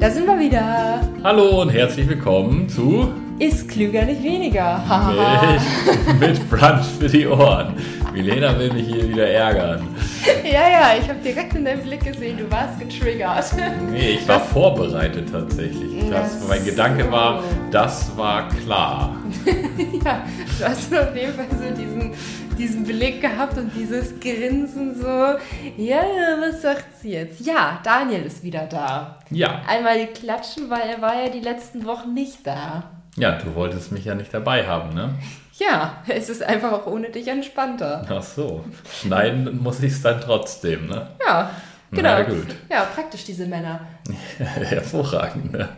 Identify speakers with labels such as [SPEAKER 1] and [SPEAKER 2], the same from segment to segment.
[SPEAKER 1] Da sind wir wieder.
[SPEAKER 2] Hallo und herzlich willkommen zu
[SPEAKER 1] Ist klüger, nicht weniger.
[SPEAKER 2] mit, mit Brunch für die Ohren. Milena will mich hier wieder ärgern.
[SPEAKER 1] ja, ja, ich habe direkt in deinem Blick gesehen, du warst getriggert.
[SPEAKER 2] Nee, ich war vorbereitet tatsächlich. Das, mein Gedanke war, das war klar.
[SPEAKER 1] ja, du hast auf jeden Fall so diesen, diesen Blick gehabt und dieses Grinsen so. Ja, was sagt sie jetzt? Ja, Daniel ist wieder da.
[SPEAKER 2] Ja,
[SPEAKER 1] Einmal klatschen, weil er war ja die letzten Wochen nicht da.
[SPEAKER 2] ja, du wolltest mich ja nicht dabei haben, ne?
[SPEAKER 1] Ja, es ist einfach auch ohne dich entspannter.
[SPEAKER 2] Ach so. Schneiden muss ich es dann trotzdem, ne?
[SPEAKER 1] Ja, genau.
[SPEAKER 2] Na gut.
[SPEAKER 1] Ja, praktisch diese Männer.
[SPEAKER 2] Hervorragend, ne?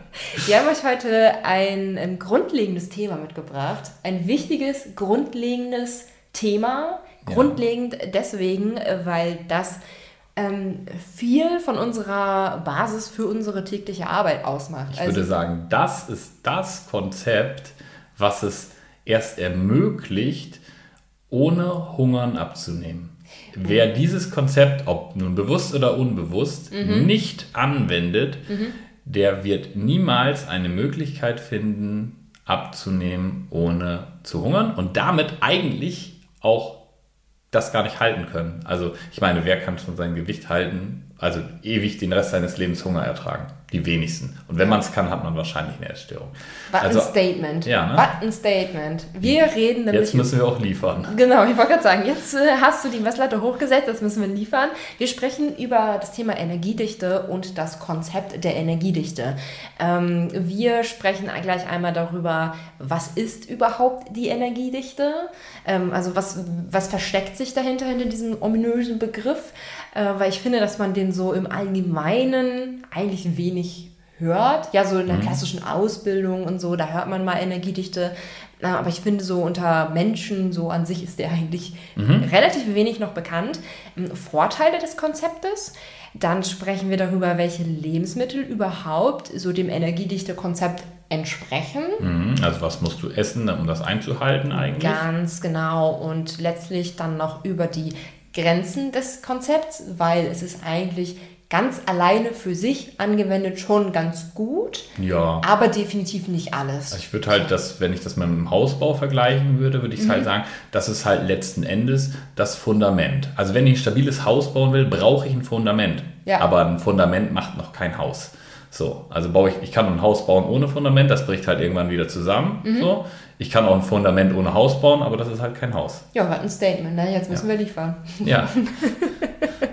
[SPEAKER 1] Wir haben euch heute ein, ähm, grundlegendes Thema mitgebracht. Ein wichtiges, grundlegendes Thema.
[SPEAKER 2] Ja.
[SPEAKER 1] Grundlegend deswegen, äh, weil das ähm, viel von unserer Basis für unsere tägliche Arbeit ausmacht.
[SPEAKER 2] Ich würde sagen, das ist das Konzept, was es erst ermöglicht, ohne Hungern abzunehmen. Wer dieses Konzept, ob nun bewusst oder unbewusst, nicht anwendet, der wird niemals eine Möglichkeit finden, abzunehmen, ohne zu hungern und damit eigentlich auch das gar nicht halten können. Also ich meine, wer kann schon sein Gewicht halten, also ewig den Rest seines Lebens Hunger ertragen? Die wenigsten. Und wenn man es kann, hat man wahrscheinlich eine Essstörung.
[SPEAKER 1] Was
[SPEAKER 2] also
[SPEAKER 1] ein Statement.
[SPEAKER 2] Ja, ne?
[SPEAKER 1] Was ein Statement. Wir reden nämlich
[SPEAKER 2] jetzt müssen wir auch liefern.
[SPEAKER 1] Genau, ich wollte gerade sagen, jetzt äh, hast du die Messlatte hochgesetzt, das müssen wir liefern. Wir sprechen über das Thema Energiedichte und das Konzept der Energiedichte. Ähm, wir sprechen gleich einmal darüber, was ist überhaupt die Energiedichte? Ähm, also was, was versteckt sich dahinter, hinter diesem ominösen Begriff? Äh, weil ich finde, dass man den so im Allgemeinen eigentlich wenig hört. Ja, so in der klassischen Ausbildung und so, da hört man mal Energiedichte. Aber ich finde, so unter Menschen, so an sich ist der eigentlich relativ wenig noch bekannt. Ähm, Vorteile des Konzeptes. Dann sprechen wir darüber, welche Lebensmittel überhaupt so dem Energiedichte-Konzept entsprechen.
[SPEAKER 2] Mhm, Also was musst du essen, um das einzuhalten eigentlich?
[SPEAKER 1] Ganz genau. Und letztlich dann noch über die Grenzen des Konzepts, weil es ist eigentlich ganz alleine für sich angewendet schon ganz gut,
[SPEAKER 2] Ja.
[SPEAKER 1] aber definitiv nicht alles.
[SPEAKER 2] Ich würde halt das, wenn ich das mit dem Hausbau vergleichen würde, würde ich
[SPEAKER 1] Mhm.
[SPEAKER 2] halt sagen, das ist halt letzten Endes das Fundament. Also wenn ich ein stabiles Haus bauen will, brauche ich ein Fundament.
[SPEAKER 1] Ja.
[SPEAKER 2] Aber ein Fundament macht noch kein Haus. So, also baue ich, ich kann ein Haus bauen ohne Fundament, das bricht halt irgendwann wieder zusammen.
[SPEAKER 1] Mhm.
[SPEAKER 2] So. Ich kann auch ein Fundament ohne Haus bauen, aber das ist halt kein Haus.
[SPEAKER 1] Ja, was ein Statement, ne? Jetzt müssen wir liefern.
[SPEAKER 2] Ja,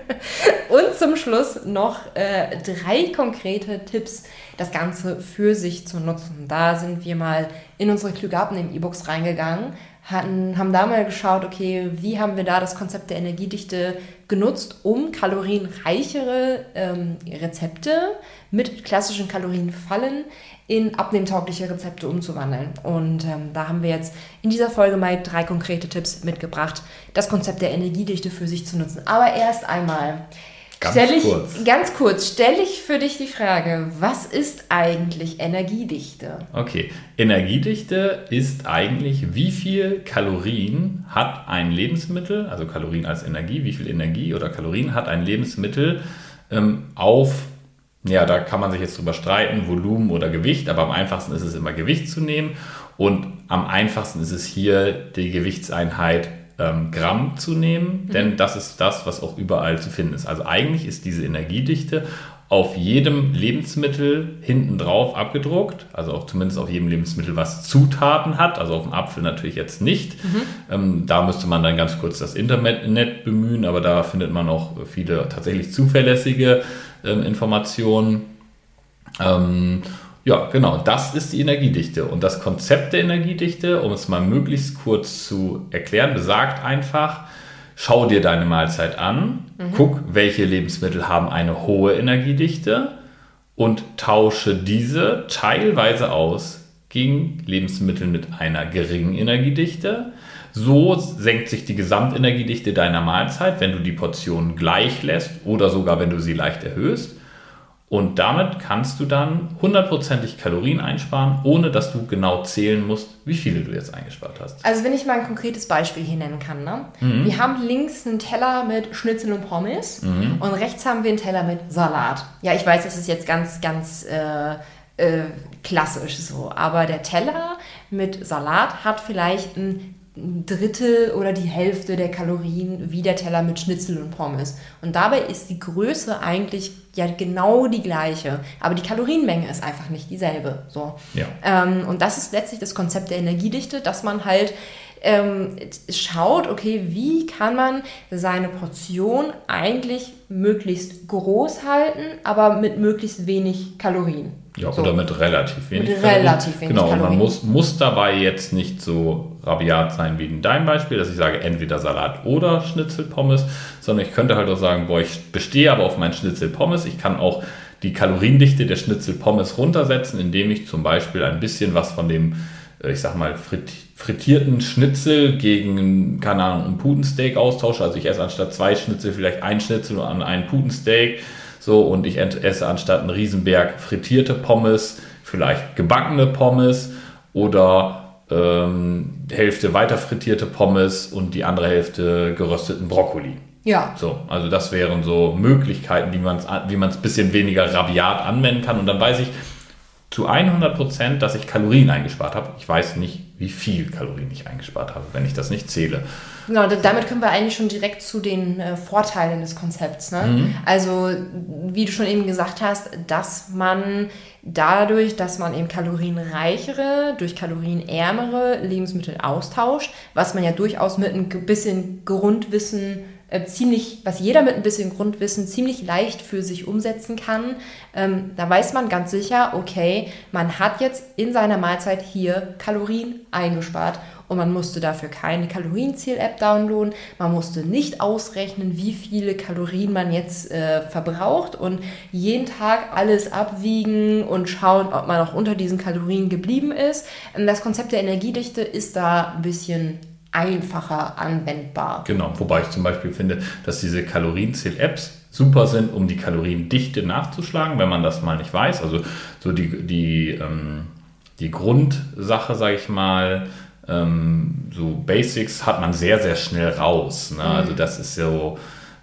[SPEAKER 1] Und zum Schluss noch äh, drei konkrete Tipps, das Ganze für sich zu nutzen. Da sind wir mal in unsere Klügapen im E-Books reingegangen, hatten, haben da mal geschaut, okay, wie haben wir da das Konzept der Energiedichte genutzt, um kalorienreichere ähm, Rezepte mit klassischen Kalorienfallen in abnehmtaugliche Rezepte umzuwandeln. Und ähm, da haben wir jetzt in dieser Folge mal drei konkrete Tipps mitgebracht, das Konzept der Energiedichte für sich zu nutzen. Aber erst einmal,
[SPEAKER 2] Ganz
[SPEAKER 1] ich,
[SPEAKER 2] kurz.
[SPEAKER 1] ganz kurz, stelle ich für dich die Frage, was ist eigentlich Energiedichte?
[SPEAKER 2] Okay, Energiedichte ist eigentlich, wie viel Kalorien hat ein Lebensmittel, also Kalorien als Energie, wie viel Energie oder Kalorien hat ein Lebensmittel ähm, auf, ja, da kann man sich jetzt drüber streiten, Volumen oder Gewicht, aber am einfachsten ist es immer Gewicht zu nehmen und am einfachsten ist es hier die Gewichtseinheit ähm, Gramm zu nehmen, denn das ist das, was auch überall zu finden ist. Also eigentlich ist diese Energiedichte auf jedem Lebensmittel hinten drauf abgedruckt, also auch zumindest auf jedem Lebensmittel, was Zutaten hat, also auf dem Apfel natürlich jetzt nicht. Ähm, da müsste man dann ganz kurz das Internet bemühen, aber da findet man auch viele tatsächlich zuverlässige ähm, Informationen. Ähm, ja, genau, das ist die Energiedichte. Und das Konzept der Energiedichte, um es mal möglichst kurz zu erklären, besagt einfach, schau dir deine Mahlzeit an, guck, welche Lebensmittel haben eine hohe Energiedichte und tausche diese teilweise aus gegen Lebensmittel mit einer geringen Energiedichte. So senkt sich die Gesamtenergiedichte deiner Mahlzeit, wenn du die Portionen gleich lässt oder sogar wenn du sie leicht erhöhst. Und damit kannst du dann hundertprozentig Kalorien einsparen, ohne dass du genau zählen musst, wie viele du jetzt eingespart hast.
[SPEAKER 1] Also wenn ich mal ein konkretes Beispiel hier nennen kann. Ne? Mhm. Wir haben links einen Teller mit Schnitzel und Pommes mhm. und rechts haben wir einen Teller mit Salat. Ja, ich weiß, das ist jetzt ganz, ganz äh, äh, klassisch so. Aber der Teller mit Salat hat vielleicht ein Drittel oder die Hälfte der Kalorien wie der Teller mit Schnitzel und Pommes. Und dabei ist die Größe eigentlich ja genau die gleiche, aber die Kalorienmenge ist einfach nicht dieselbe. So. Ja. Ähm, und das ist letztlich das Konzept der Energiedichte, dass man halt ähm, schaut, okay, wie kann man seine Portion eigentlich möglichst groß halten, aber mit möglichst wenig Kalorien.
[SPEAKER 2] Ja, so. oder mit relativ wenig.
[SPEAKER 1] Mit relativ wenig
[SPEAKER 2] genau,
[SPEAKER 1] Kalorien.
[SPEAKER 2] man muss, muss dabei jetzt nicht so rabiat sein wie in deinem Beispiel, dass ich sage, entweder Salat oder Schnitzelpommes, sondern ich könnte halt auch sagen, boah, ich bestehe aber auf meinen Schnitzelpommes. Ich kann auch die Kaloriendichte der Schnitzelpommes runtersetzen, indem ich zum Beispiel ein bisschen was von dem, äh, ich sag mal, frittierten Schnitzel gegen, keine Ahnung, ein Putensteak austausche. Also ich esse anstatt zwei Schnitzel vielleicht ein Schnitzel an einen Putensteak so, und ich esse anstatt einen Riesenberg frittierte Pommes, vielleicht gebackene Pommes oder ähm, Hälfte weiter frittierte Pommes und die andere Hälfte gerösteten Brokkoli.
[SPEAKER 1] Ja.
[SPEAKER 2] So, also das wären so Möglichkeiten, wie man es ein bisschen weniger rabiat anwenden kann. Und dann weiß ich zu 100 Prozent, dass ich Kalorien eingespart habe. Ich weiß nicht, wie viel Kalorien ich eingespart habe, wenn ich das nicht zähle.
[SPEAKER 1] Genau, damit kommen wir eigentlich schon direkt zu den äh, Vorteilen des Konzepts. Ne? Mhm. Also, wie du schon eben gesagt hast, dass man dadurch, dass man eben kalorienreichere durch kalorienärmere Lebensmittel austauscht, was man ja durchaus mit ein bisschen Grundwissen äh, ziemlich, was jeder mit ein bisschen Grundwissen ziemlich leicht für sich umsetzen kann, ähm, da weiß man ganz sicher, okay, man hat jetzt in seiner Mahlzeit hier Kalorien eingespart und man musste dafür keine Kalorienziel-App downloaden. Man musste nicht ausrechnen, wie viele Kalorien man jetzt äh, verbraucht und jeden Tag alles abwiegen und schauen, ob man auch unter diesen Kalorien geblieben ist. Ähm, das Konzept der Energiedichte ist da ein bisschen einfacher anwendbar.
[SPEAKER 2] Genau, wobei ich zum Beispiel finde, dass diese Kalorienzähl-Apps super sind, um die Kaloriendichte nachzuschlagen, wenn man das mal nicht weiß. Also so die, die, ähm, die Grundsache, sage ich mal, ähm, so Basics hat man sehr, sehr schnell raus. Ne? Mhm. Also das ist so,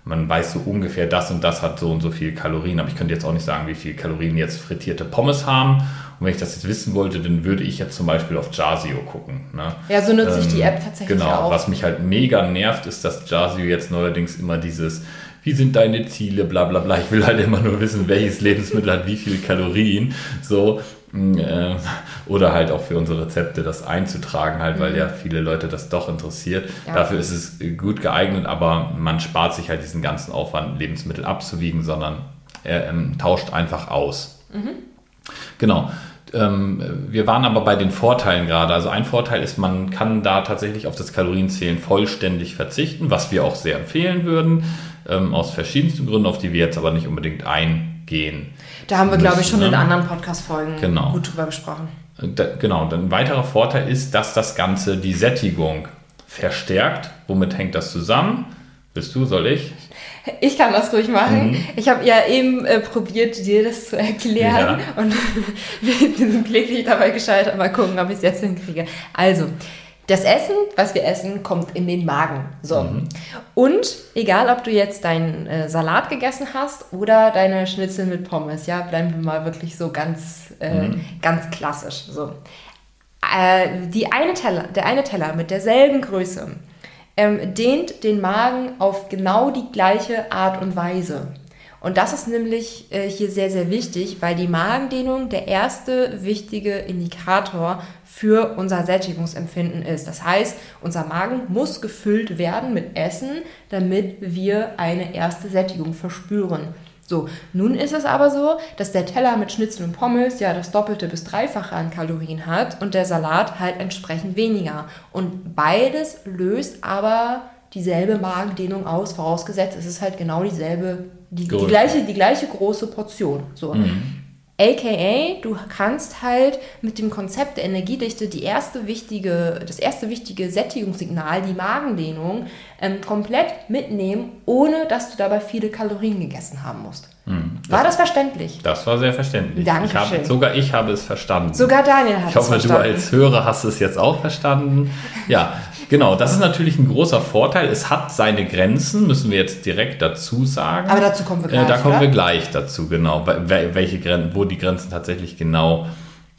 [SPEAKER 2] man weiß so ungefähr, das und das hat so und so viel Kalorien, aber ich könnte jetzt auch nicht sagen, wie viel Kalorien jetzt frittierte Pommes haben. Und wenn ich das jetzt wissen wollte, dann würde ich jetzt zum Beispiel auf Jasio gucken. Ne?
[SPEAKER 1] Ja, so nutze ähm, ich die App tatsächlich
[SPEAKER 2] genau,
[SPEAKER 1] auch.
[SPEAKER 2] Genau, was mich halt mega nervt, ist, dass Jasio jetzt neuerdings immer dieses wie sind deine Ziele, bla bla bla. Ich will halt immer nur wissen, welches Lebensmittel hat wie viele Kalorien. So, äh, oder halt auch für unsere Rezepte das einzutragen, halt, weil mhm. ja viele Leute das doch interessiert. Ja. Dafür ist es gut geeignet, aber man spart sich halt diesen ganzen Aufwand, Lebensmittel abzuwiegen, sondern er ähm, tauscht einfach aus. Mhm. Genau. Ähm, wir waren aber bei den Vorteilen gerade. Also ein Vorteil ist, man kann da tatsächlich auf das Kalorienzählen vollständig verzichten, was wir auch sehr empfehlen würden, ähm, aus verschiedensten Gründen, auf die wir jetzt aber nicht unbedingt eingehen.
[SPEAKER 1] Da haben wir, glaube ich, schon in ne? anderen Podcast-Folgen genau. gut drüber gesprochen.
[SPEAKER 2] Da, genau, ein weiterer Vorteil ist, dass das Ganze die Sättigung verstärkt. Womit hängt das zusammen? Bist du, soll ich?
[SPEAKER 1] Ich kann das ruhig machen. Mhm. Ich habe ja eben äh, probiert, dir das zu erklären ja. und wir sind kläglich dabei gescheitert. Mal gucken, ob ich es jetzt hinkriege. Also, das Essen, was wir essen, kommt in den Magen. So. Mhm. Und egal, ob du jetzt deinen äh, Salat gegessen hast oder deine Schnitzel mit Pommes, ja, bleiben wir mal wirklich so ganz, äh, mhm. ganz klassisch. So. Äh, die eine Teller, der eine Teller mit derselben Größe ähm, dehnt den Magen auf genau die gleiche Art und Weise. Und das ist nämlich äh, hier sehr, sehr wichtig, weil die Magendehnung der erste wichtige Indikator für unser Sättigungsempfinden ist. Das heißt, unser Magen muss gefüllt werden mit Essen, damit wir eine erste Sättigung verspüren. So, nun ist es aber so, dass der Teller mit Schnitzel und Pommes ja das Doppelte bis Dreifache an Kalorien hat und der Salat halt entsprechend weniger. Und beides löst aber dieselbe Magendehnung aus, vorausgesetzt es ist halt genau dieselbe, die, die, gleiche, die gleiche große Portion. So. Mhm. AKA, du kannst halt mit dem Konzept der Energiedichte die erste wichtige, das erste wichtige Sättigungssignal, die Magendehnung, ähm, komplett mitnehmen, ohne dass du dabei viele Kalorien gegessen haben musst. Hm, war das, verständlich?
[SPEAKER 2] Das war sehr verständlich.
[SPEAKER 1] Dankeschön.
[SPEAKER 2] Ich hab, sogar ich habe es verstanden.
[SPEAKER 1] Sogar Daniel hat
[SPEAKER 2] ich hoffe,
[SPEAKER 1] es verstanden.
[SPEAKER 2] du als Hörer hast es jetzt auch verstanden. Ja, genau. Das ist natürlich ein großer Vorteil. Es hat seine Grenzen, müssen wir jetzt direkt dazu sagen.
[SPEAKER 1] Aber dazu kommen wir gleich.
[SPEAKER 2] Äh, da kommen
[SPEAKER 1] oder?
[SPEAKER 2] wir gleich dazu, genau. Welche Grenzen, wo die Grenzen tatsächlich genau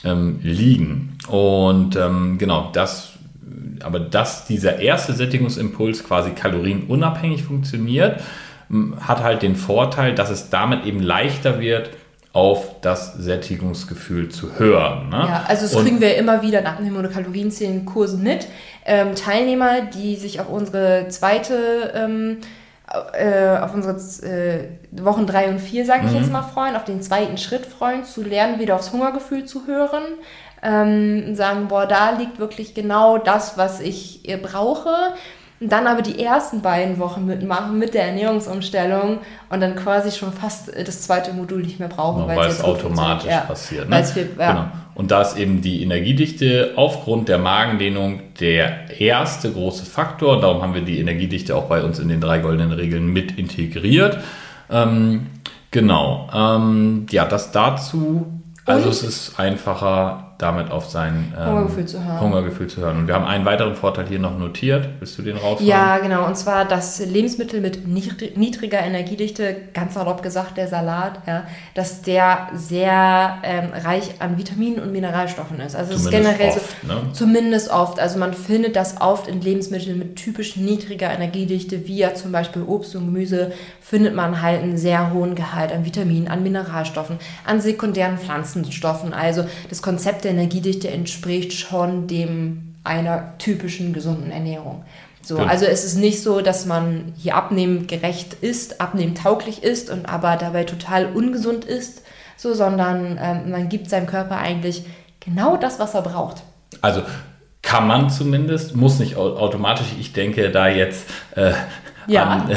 [SPEAKER 2] ähm, liegen. Und ähm, genau, das aber dass dieser erste Sättigungsimpuls quasi kalorienunabhängig funktioniert, hat halt den Vorteil, dass es damit eben leichter wird, auf das Sättigungsgefühl zu hören. Ne?
[SPEAKER 1] Ja, also das
[SPEAKER 2] Und
[SPEAKER 1] kriegen wir immer wieder nach dem Kalorienzählen Kursen mit. Ähm, Teilnehmer, die sich auf unsere zweite, ähm, äh, auf unsere äh, Wochen drei und vier, sage ich
[SPEAKER 2] Mhm.
[SPEAKER 1] jetzt mal, freuen, auf den zweiten Schritt freuen, zu lernen, wieder aufs Hungergefühl zu hören. Ähm, sagen, boah, da liegt wirklich genau das, was ich äh, brauche. Und dann aber die ersten beiden Wochen mitmachen mit der Ernährungsumstellung und dann quasi schon fast äh, das zweite Modul nicht mehr brauchen,
[SPEAKER 2] Genau,
[SPEAKER 1] weil
[SPEAKER 2] weil
[SPEAKER 1] es
[SPEAKER 2] automatisch.
[SPEAKER 1] Ja.
[SPEAKER 2] passiert.
[SPEAKER 1] Es viel- ja.
[SPEAKER 2] Genau. Und da ist eben die Energiedichte aufgrund der Magendehnung der erste große Faktor. Darum haben wir die Energiedichte auch bei uns in den drei goldenen Regeln mit integriert. Ähm, genau. Ähm, ja, das dazu. Also
[SPEAKER 1] Und?
[SPEAKER 2] es ist einfacher, damit auf sein ähm,
[SPEAKER 1] Hungergefühl zu hören.
[SPEAKER 2] Hungergefühl zu hören. Und wir haben einen weiteren Vorteil hier noch notiert. Willst du den raushauen?
[SPEAKER 1] Ja, genau. Und zwar das Lebensmittel mit niedri- niedriger Energiedichte, ganz salopp gesagt der Salat, ja, dass der sehr ähm, reich an Vitaminen und Mineralstoffen ist. Also es ist
[SPEAKER 2] Zumindest
[SPEAKER 1] generell
[SPEAKER 2] oft,
[SPEAKER 1] so,
[SPEAKER 2] ne?
[SPEAKER 1] zumindest oft. Also man findet das oft in Lebensmitteln mit typisch niedriger Energiedichte, wie ja zum Beispiel Obst und Gemüse, findet man halt einen sehr hohen Gehalt an Vitaminen, an Mineralstoffen, an sekundären Pflanzenstoffen. Also das Konzept der Energiedichte entspricht schon dem einer typischen gesunden Ernährung. So,
[SPEAKER 2] Genau.
[SPEAKER 1] also es ist nicht so, dass man hier abnehmgerecht ist, abnehmtauglich ist und aber dabei total ungesund ist, so, sondern ähm, man gibt seinem Körper eigentlich genau das, was er braucht.
[SPEAKER 2] Also kann man zumindest, muss nicht au- automatisch. Ich denke da jetzt äh,
[SPEAKER 1] Ja.
[SPEAKER 2] an, äh,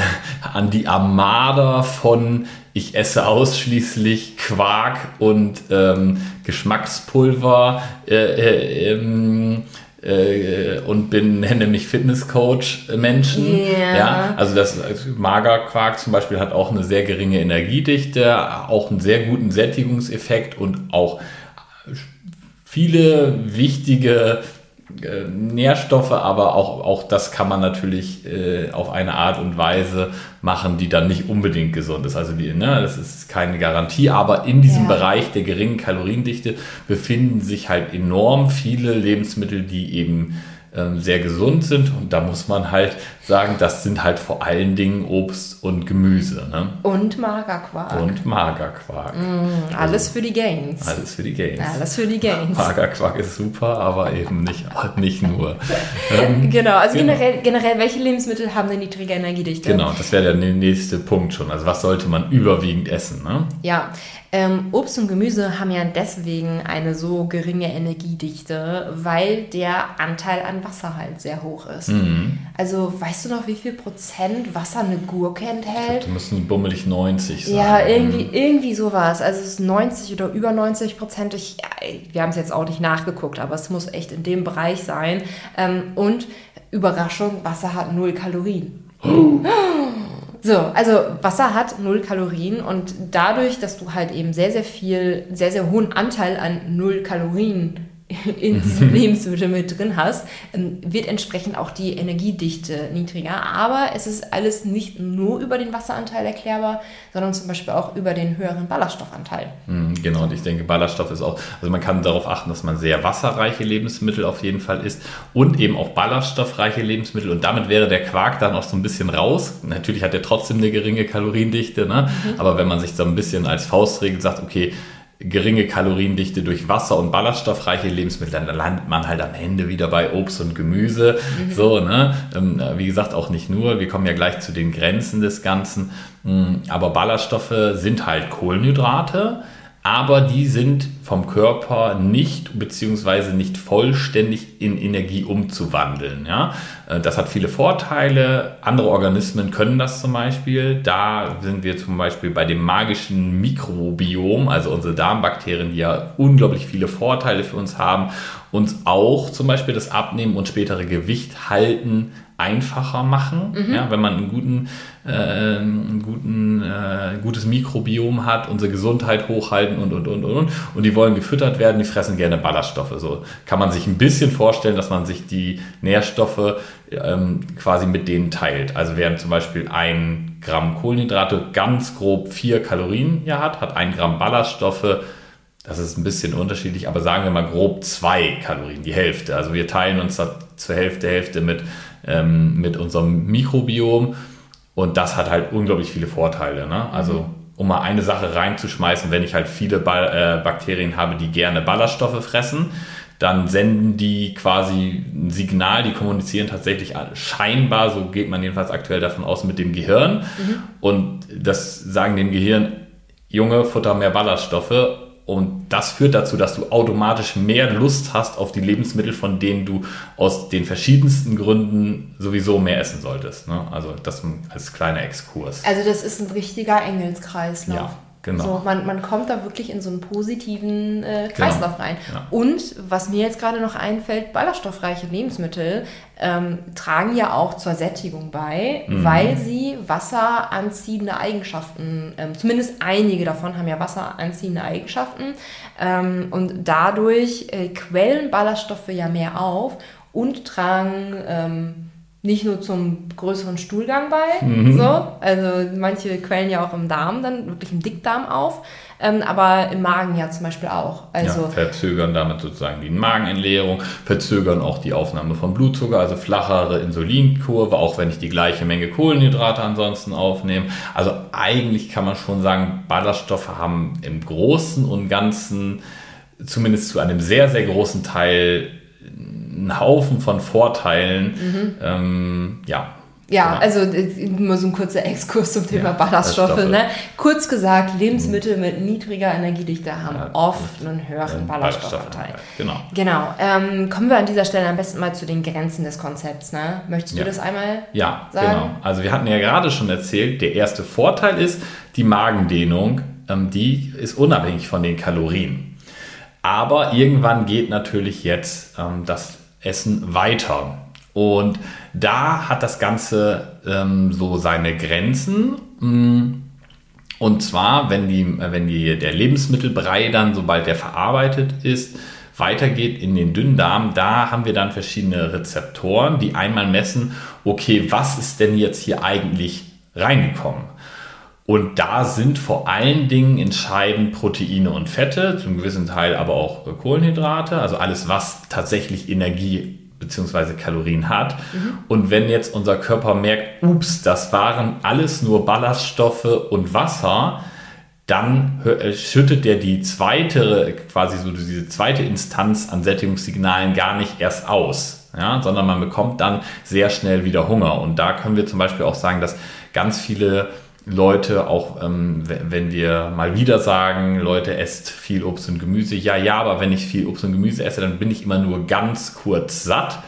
[SPEAKER 2] an die Armada von ich esse ausschließlich Quark und ähm, Geschmackspulver äh, äh, ähm, äh, und bin nenne mich Fitnesscoach äh, Menschen.
[SPEAKER 1] Ja.
[SPEAKER 2] Ja, also das also Magerquark zum Beispiel hat auch eine sehr geringe Energiedichte, auch einen sehr guten Sättigungseffekt und auch viele wichtige äh, Nährstoffe, aber auch, auch das kann man natürlich äh, auf eine Art und Weise machen, die dann nicht unbedingt gesund ist. Also die, ne, das ist keine Garantie, aber in diesem
[SPEAKER 1] Ja.
[SPEAKER 2] Bereich der geringen Kaloriendichte befinden sich halt enorm viele Lebensmittel, die eben sehr gesund sind und da muss man halt sagen, das sind halt vor allen Dingen Obst und Gemüse ne?
[SPEAKER 1] Und Magerquark.
[SPEAKER 2] und Magerquark.
[SPEAKER 1] Alles für die Gains.
[SPEAKER 2] Alles für die Gains.
[SPEAKER 1] Alles für die Gains.
[SPEAKER 2] Magerquark ist super, aber eben nicht, nicht nur. Ähm,
[SPEAKER 1] Genau, also
[SPEAKER 2] Genau.
[SPEAKER 1] Generell, generell, welche Lebensmittel haben eine niedrige Energiedichte?
[SPEAKER 2] genau, das wäre der nä- nächste Punkt schon. Also was sollte man überwiegend essen? Ne?
[SPEAKER 1] Ja, ähm, Obst und Gemüse haben ja deswegen eine so geringe Energiedichte, weil der Anteil an Wasser halt sehr hoch ist.
[SPEAKER 2] Mhm.
[SPEAKER 1] Also weißt du noch, wie viel Prozent Wasser eine Gurke enthält?
[SPEAKER 2] Die müssen bummelig 90 sein.
[SPEAKER 1] Ja, irgendwie, irgendwie sowas. Also es ist 90 oder über 90 Prozent. Ich, ja, wir haben es jetzt auch nicht nachgeguckt, aber es muss echt in dem Bereich sein. Ähm, und Überraschung, Wasser hat null Kalorien. So, also Wasser hat null Kalorien und dadurch, dass du halt eben sehr, sehr viel, sehr, sehr hohen Anteil an null Kalorien in diesem Lebensmittel mit drin hast, ähm, wird entsprechend auch die Energiedichte niedriger. Aber es ist alles nicht nur über den Wasseranteil erklärbar, sondern zum Beispiel auch über den höheren Ballaststoffanteil.
[SPEAKER 2] Mhm, Genau, und ich denke, Ballaststoff ist auch, also man kann darauf achten, dass man sehr wasserreiche Lebensmittel auf jeden Fall isst und eben auch ballaststoffreiche Lebensmittel. Und damit wäre der Quark dann auch so ein bisschen raus. Natürlich hat er trotzdem eine geringe Kaloriendichte, ne? aber wenn man sich so ein bisschen als Faustregel sagt, okay, geringe Kaloriendichte durch Wasser und ballaststoffreiche Lebensmittel, dann landet man halt am Ende wieder bei Obst und Gemüse. So, ne? Ähm, Wie gesagt, auch nicht nur. Wir kommen ja gleich zu den Grenzen des Ganzen. Mm, Aber Ballaststoffe sind halt Kohlenhydrate, aber die sind vom Körper nicht beziehungsweise nicht vollständig in Energie umzuwandeln. Ja? Äh, Das hat viele Vorteile. Andere Organismen können das zum Beispiel. Da sind wir zum Beispiel bei dem magischen Mikrobiom, also unsere Darmbakterien, die ja unglaublich viele Vorteile für uns haben, uns auch zum Beispiel das Abnehmen und spätere Gewicht halten einfacher machen, mhm. ja, wenn man einen guten, äh, einen guten, äh, gutes Mikrobiom hat, unsere Gesundheit hochhalten und, und, und, und, und. die wollen gefüttert werden, die fressen gerne Ballaststoffe. So kann man sich ein bisschen vorstellen, dass man sich die Nährstoffe ähm, quasi mit denen teilt. Also während zum Beispiel ein Gramm Kohlenhydrate ganz grob vier Kalorien ja hat, hat ein Gramm Ballaststoffe das ist ein bisschen unterschiedlich, aber sagen wir mal grob zwei Kalorien, die Hälfte. Also wir teilen uns da zur Hälfte, Hälfte mit ähm, mit unserem Mikrobiom. Und das hat halt unglaublich viele Vorteile. Ne? Also mhm. um mal eine Sache reinzuschmeißen, wenn ich halt viele ba äh, Bakterien habe, die gerne Ballaststoffe fressen, dann senden die quasi ein Signal, die kommunizieren tatsächlich scheinbar, so geht man jedenfalls aktuell davon aus, mit dem Gehirn. Mhm. Und das sagen dem Gehirn, Junge, futter mehr Ballaststoffe und das führt dazu, dass du automatisch mehr Lust hast auf die Lebensmittel, von denen du aus den verschiedensten Gründen sowieso mehr essen solltest. Ne? Also das als kleiner Exkurs.
[SPEAKER 1] Also das ist ein richtiger Engelskreislauf. Ja. Genau. So, man, man kommt da wirklich in so einen positiven äh, genau. Kreislauf genau. rein. Ja. Und was mir jetzt gerade noch einfällt, ballaststoffreiche Lebensmittel ähm, tragen ja auch zur Sättigung bei, mhm. weil sie wasseranziehende Eigenschaften, ähm, zumindest einige davon haben ja wasseranziehende Eigenschaften. Ähm, und dadurch äh, quellen Ballaststoffe ja mehr auf und tragen ähm, nicht nur zum größeren Stuhlgang bei, mhm. so, also manche quellen ja auch im Darm dann, wirklich im Dickdarm auf, ähm, aber im Magen ja zum Beispiel auch.
[SPEAKER 2] Also ja, verzögern damit sozusagen die Magenentleerung, verzögern auch die Aufnahme von Blutzucker, also flachere Insulinkurve, auch wenn ich die gleiche Menge Kohlenhydrate ansonsten aufnehme. Also eigentlich kann man schon sagen, Ballaststoffe haben im Großen und Ganzen zumindest zu einem sehr, sehr großen Teil einen Haufen von Vorteilen. Mhm. Ähm, ja.
[SPEAKER 1] Ja, genau. also nur so ein kurzer Exkurs zum Thema ja, Ballaststoffe. Ne? Kurz gesagt, Lebensmittel mhm. mit niedriger Energiedichte haben ja, oft einen höheren Ballaststoffteil.
[SPEAKER 2] Genau.
[SPEAKER 1] Genau. Ähm, kommen wir an dieser Stelle am besten mal zu den Grenzen des Konzepts. Ne? Möchtest
[SPEAKER 2] ja.
[SPEAKER 1] du das einmal
[SPEAKER 2] ja, sagen? Ja, genau. Also wir hatten ja gerade schon erzählt, der erste Vorteil ist die Magendehnung. Ähm, die ist unabhängig von den Kalorien. Aber irgendwann geht natürlich jetzt ähm, das Essen weiter. Und da hat das Ganze ähm, so seine Grenzen. Mm. Und zwar, wenn, die, wenn die, der Lebensmittelbrei dann, sobald der verarbeitet ist, weitergeht in den Dünndarm, da haben wir dann verschiedene Rezeptoren, die einmal messen, okay, was ist denn jetzt hier eigentlich reingekommen? Und da sind vor allen Dingen entscheidend Proteine und Fette, zum gewissen Teil aber auch Kohlenhydrate, also alles, was tatsächlich Energie bzw. Kalorien hat. Mhm. Und wenn jetzt unser Körper merkt, ups, das waren alles nur Ballaststoffe und Wasser, dann äh, schüttet der die zweite, quasi so diese zweite Instanz an Sättigungssignalen gar nicht erst aus, ja, sondern man bekommt dann sehr schnell wieder Hunger. Und da können wir zum Beispiel auch sagen, dass ganz viele Leute, auch ähm, wenn wir mal wieder sagen, Leute, esst viel Obst und Gemüse. Ja, ja, aber wenn ich viel Obst und Gemüse esse, dann bin ich immer nur ganz kurz satt.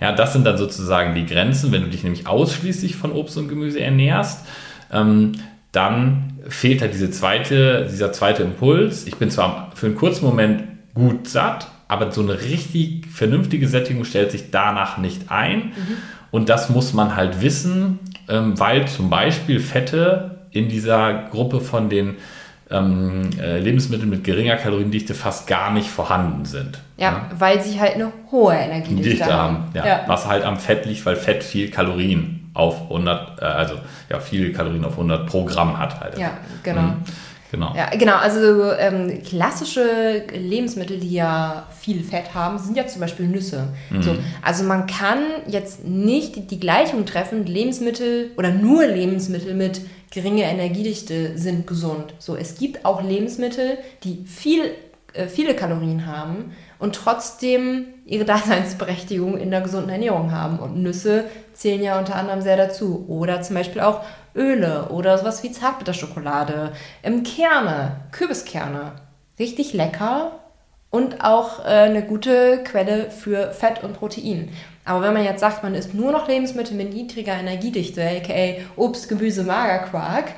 [SPEAKER 2] Ja, das sind dann sozusagen die Grenzen. Wenn du dich nämlich ausschließlich von Obst und Gemüse ernährst, ähm, dann fehlt halt diese zweite, dieser zweite Impuls. Ich bin zwar für einen kurzen Moment gut satt, aber so eine richtig vernünftige Sättigung stellt sich danach nicht ein. Mhm. Und das muss man halt wissen ähm, weil zum Beispiel Fette in dieser Gruppe von den ähm, äh, Lebensmitteln mit geringer Kaloriendichte fast gar nicht vorhanden sind.
[SPEAKER 1] Ja, ja? weil sie halt eine hohe Energiedichte Dichte haben. haben
[SPEAKER 2] ja. ja. Was halt am Fett liegt, weil Fett viel Kalorien auf 100, äh, also ja, viele Kalorien auf 100 pro Gramm hat halt.
[SPEAKER 1] Ja, genau. Mhm. Genau. Ja, genau. Also ähm, klassische Lebensmittel, die ja viel Fett haben, sind ja zum Beispiel Nüsse. Mhm. So, also man kann jetzt nicht die Gleichung treffen, Lebensmittel oder nur Lebensmittel mit geringer Energiedichte sind gesund. So, es gibt auch Lebensmittel, die viel, äh, viele Kalorien haben und trotzdem ihre Daseinsberechtigung in der gesunden Ernährung haben. Und Nüsse zählen ja unter anderem sehr dazu. Oder zum Beispiel auch Öle oder sowas wie Zartbitterschokolade, ähm, Kerne, Kürbiskerne. Richtig lecker und auch äh, eine gute Quelle für Fett und Protein. Aber wenn man jetzt sagt, man isst nur noch Lebensmittel mit niedriger Energiedichte, aka Obst, Gemüse, Magerquark,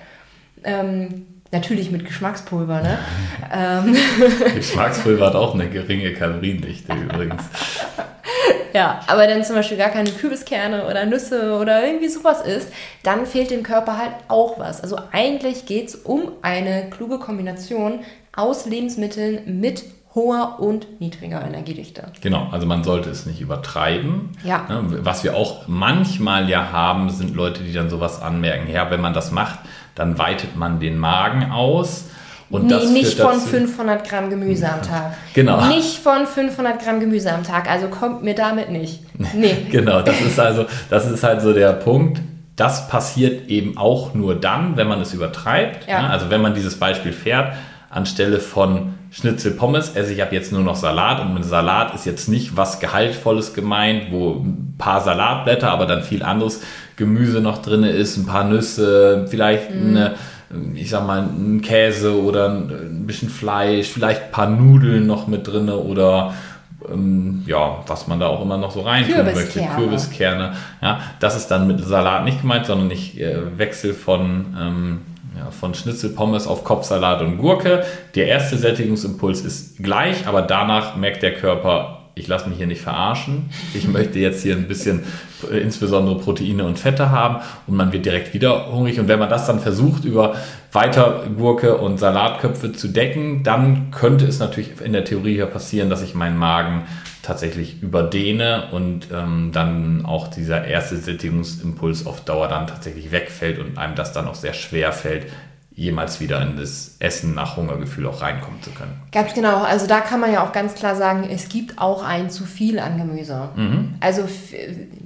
[SPEAKER 1] ähm, natürlich mit Geschmackspulver, ne?
[SPEAKER 2] Ähm. Geschmackspulver hat auch eine geringe Kaloriendichte übrigens.
[SPEAKER 1] ja, aber dann zum Beispiel gar keine Kürbiskerne oder Nüsse oder irgendwie sowas isst, dann fehlt dem Körper halt auch was. Also eigentlich geht es um eine kluge Kombination aus Lebensmitteln mit hoher und niedriger Energiedichte.
[SPEAKER 2] Genau, also man sollte es nicht übertreiben.
[SPEAKER 1] Ja.
[SPEAKER 2] Ne, Was wir auch manchmal ja haben, sind Leute, die dann sowas anmerken. Ja, wenn man das macht, dann weitet man den Magen aus. Und
[SPEAKER 1] nee, nicht von
[SPEAKER 2] dazu-
[SPEAKER 1] 500 Gramm Gemüse am Tag.
[SPEAKER 2] Genau.
[SPEAKER 1] Nicht von 500 Gramm Gemüse am Tag. Also kommt mir damit nicht. Nee.
[SPEAKER 2] Genau, das ist also, das ist halt so der Punkt. Das passiert eben auch nur dann, wenn man es übertreibt.
[SPEAKER 1] Ja.
[SPEAKER 2] Ne? Also wenn man dieses Beispiel fährt, anstelle von Schnitzel Pommes esse ich ab jetzt nur noch Salat und mit Salat ist jetzt nicht was Gehaltvolles gemeint, wo ein paar Salatblätter, aber dann viel anderes Gemüse noch drin ist, ein paar Nüsse, vielleicht eine, ich sag mal, ein Käse oder ein bisschen Fleisch, vielleicht ein paar Nudeln noch mit drin oder ähm, ja, was man da auch immer noch so rein tun möchte.
[SPEAKER 1] Kürbiskerne.
[SPEAKER 2] Ja, das ist dann mit Salat nicht gemeint, sondern ich äh, wechsel von, ähm, ja, von Schnitzelpommes auf Kopfsalat und Gurke. Der erste Sättigungsimpuls ist gleich, aber danach merkt der Körper, ich lasse mich hier nicht verarschen. Ich möchte jetzt hier ein bisschen äh, insbesondere Proteine und Fette haben und man wird direkt wieder hungrig. Und wenn man das dann versucht, über weiter Gurke und Salatköpfe zu decken, dann könnte es natürlich in der Theorie hier passieren, dass ich meinen Magen tatsächlich überdehne und ähm, dann auch dieser erste Sättigungsimpuls auf Dauer dann tatsächlich wegfällt und einem das dann auch sehr schwer fällt, jemals wieder in das Essen nach Hungergefühl auch reinkommen zu können.
[SPEAKER 1] Ganz genau. Also da kann man ja auch ganz klar sagen, es gibt auch ein zu viel an Gemüse.
[SPEAKER 2] Mhm.
[SPEAKER 1] Also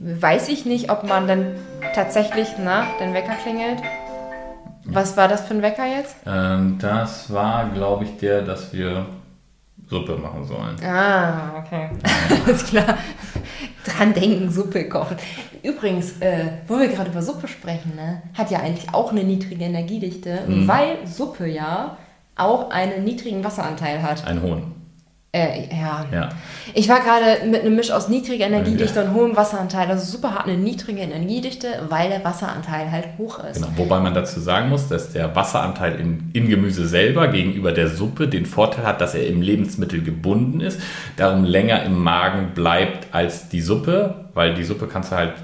[SPEAKER 1] weiß ich nicht, ob man dann tatsächlich, na, dein Wecker klingelt. Was war das für ein Wecker jetzt?
[SPEAKER 2] Ähm, das war, glaube ich, der, dass wir Suppe machen sollen.
[SPEAKER 1] Ah, okay. Alles klar. Dran denken, Suppe kochen. Übrigens, äh, wo wir gerade über Suppe sprechen, ne, hat ja eigentlich auch eine niedrige Energiedichte,
[SPEAKER 2] Mhm.
[SPEAKER 1] weil Suppe ja auch einen niedrigen Wasseranteil hat.
[SPEAKER 2] Ein Hohn.
[SPEAKER 1] Äh, ja.
[SPEAKER 2] Ja.
[SPEAKER 1] Ich war gerade mit einem Misch aus niedriger Energiedichte und hohem Wasseranteil. Also Suppe hat eine niedrige Energiedichte, weil der Wasseranteil halt hoch ist.
[SPEAKER 2] Genau. Wobei man dazu sagen muss, dass der Wasseranteil in, in Gemüse selber gegenüber der Suppe den Vorteil hat, dass er im Lebensmittel gebunden ist, darum länger im Magen bleibt als die Suppe, weil die Suppe kannst du halt,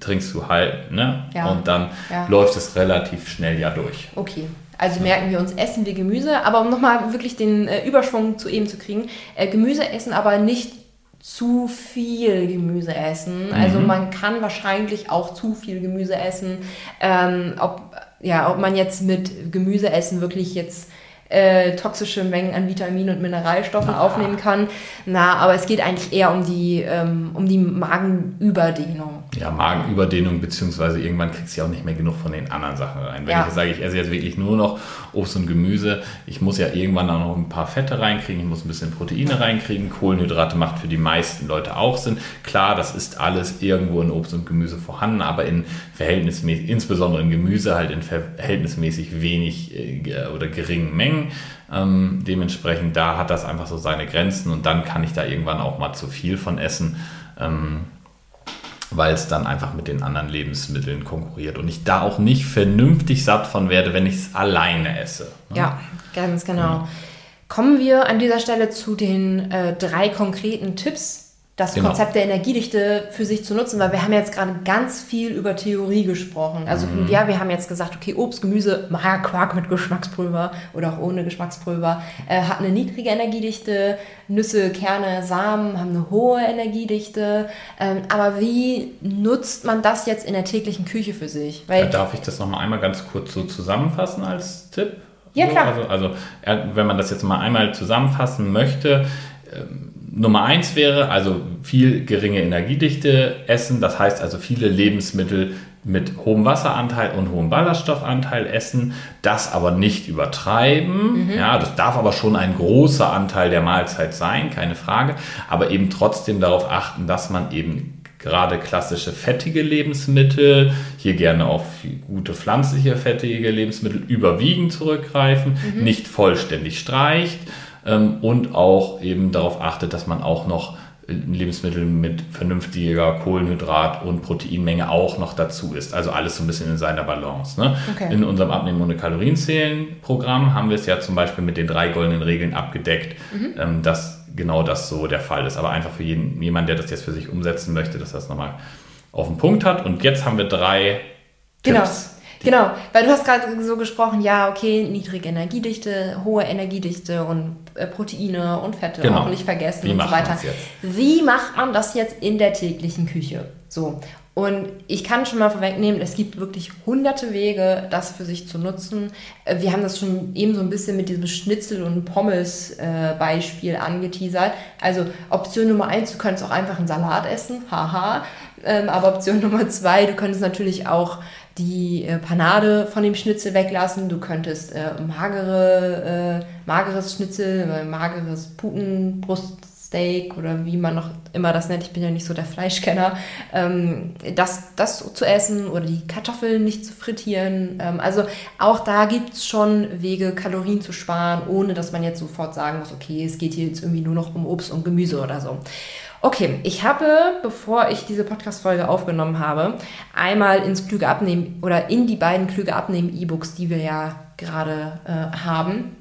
[SPEAKER 2] trinkst du halt, ne?
[SPEAKER 1] Ja.
[SPEAKER 2] Und dann
[SPEAKER 1] Ja.
[SPEAKER 2] läuft es relativ schnell ja durch.
[SPEAKER 1] Okay. Also merken wir uns, essen wir Gemüse, aber um nochmal wirklich den äh, Überschwung zu eben zu kriegen, äh, Gemüse essen, aber nicht zu viel Gemüse essen. Also man kann wahrscheinlich auch zu viel Gemüse essen. Ähm, ob, ja, ob man jetzt mit Gemüse essen wirklich jetzt äh, toxische Mengen an Vitaminen und Mineralstoffen aufnehmen kann. Na, aber es geht eigentlich eher um die, ähm, um die Magenüberdehnung.
[SPEAKER 2] Ja, Magenüberdehnung, beziehungsweise irgendwann kriegst du ja auch nicht mehr genug von den anderen Sachen rein. Wenn
[SPEAKER 1] Ja.
[SPEAKER 2] ich jetzt sage, ich esse jetzt wirklich nur noch Obst und Gemüse, ich muss ja irgendwann auch noch ein paar Fette reinkriegen, ich muss ein bisschen Proteine reinkriegen, Kohlenhydrate macht für die meisten Leute auch Sinn. Klar, das ist alles irgendwo in Obst und Gemüse vorhanden, aber in verhältnismäßig, insbesondere in Gemüse halt in verhältnismäßig wenig äh, oder geringen Mengen. Ähm, dementsprechend, da hat das einfach so seine Grenzen und dann kann ich da irgendwann auch mal zu viel von essen. Ähm, weil es dann einfach mit den anderen Lebensmitteln konkurriert und ich da auch nicht vernünftig satt von werde, wenn ich es alleine esse.
[SPEAKER 1] Ja, ganz genau. Kommen wir an dieser Stelle zu den äh, drei konkreten Tipps, das
[SPEAKER 2] Genau.
[SPEAKER 1] Konzept der Energiedichte für sich zu nutzen, weil wir haben jetzt gerade ganz viel über Theorie gesprochen. Also
[SPEAKER 2] Mhm.
[SPEAKER 1] ja, wir haben jetzt gesagt, okay, Obst, Gemüse, Magerquark mit Geschmackspulver oder auch ohne Geschmackspulver äh, hat eine niedrige Energiedichte, Nüsse, Kerne, Samen haben eine hohe Energiedichte. Ähm, aber wie nutzt man das jetzt in der täglichen Küche für sich? Weil
[SPEAKER 2] Ja, darf ich das nochmal einmal ganz kurz so zusammenfassen als Tipp?
[SPEAKER 1] Ja, klar.
[SPEAKER 2] Also, also wenn man das jetzt mal einmal zusammenfassen möchte, ähm, Nummer eins wäre also viel geringe Energiedichte essen, das heißt also viele Lebensmittel mit hohem Wasseranteil und hohem Ballaststoffanteil essen, das aber nicht übertreiben. Ja, das darf aber schon ein großer Anteil der Mahlzeit sein, keine Frage, aber eben trotzdem darauf achten, dass man eben gerade klassische fettige Lebensmittel, hier gerne auf gute pflanzliche fettige Lebensmittel überwiegend zurückgreifen, nicht vollständig streicht und auch eben darauf achtet, dass man auch noch Lebensmittel mit vernünftiger Kohlenhydrat- und Proteinmenge auch noch dazu isst. Also alles so ein bisschen in seiner Balance. Ne?
[SPEAKER 1] Okay.
[SPEAKER 2] In unserem Abnehmen ohne Kalorien zählen Programm haben wir es ja zum Beispiel mit den drei goldenen Regeln abgedeckt, ähm, dass genau das so der Fall ist. Aber einfach für jeden, jemanden, der das jetzt für sich umsetzen möchte, dass das nochmal auf den Punkt hat. Und jetzt haben wir drei
[SPEAKER 1] genau.
[SPEAKER 2] Tipps.
[SPEAKER 1] Genau, weil du hast gerade so gesprochen, ja, okay, niedrige Energiedichte, hohe Energiedichte und Proteine und Fette
[SPEAKER 2] Genau.
[SPEAKER 1] auch nicht vergessen
[SPEAKER 2] Wie
[SPEAKER 1] und so weiter. Wie macht man das jetzt in der täglichen Küche? So. Und ich kann schon mal vorwegnehmen, es gibt wirklich hunderte Wege, das für sich zu nutzen. Äh, Wir haben das schon eben so ein bisschen mit diesem Schnitzel- und Pommes-Beispiel angeteasert. Also Option Nummer eins, du könntest auch einfach einen Salat essen, haha. Ähm, aber Option Nummer zwei, du könntest natürlich auch die äh, Panade von dem Schnitzel weglassen. Du könntest äh, magere, äh, mageres Schnitzel, äh, mageres Putenbruststeak oder wie man noch immer das nennt. Ich bin ja nicht so der Fleischkenner. Ähm, das, das zu essen oder die Kartoffeln nicht zu frittieren. Ähm, also auch da gibt es schon Wege, Kalorien zu sparen, ohne dass man jetzt sofort sagen muss, okay, es geht hier jetzt irgendwie nur noch um Obst und Gemüse oder so. Okay, ich habe, bevor ich diese Podcast-Folge aufgenommen habe, einmal ins Klüge Abnehmen oder in die beiden Klüge Abnehmen E-Books, die wir ja gerade äh, haben,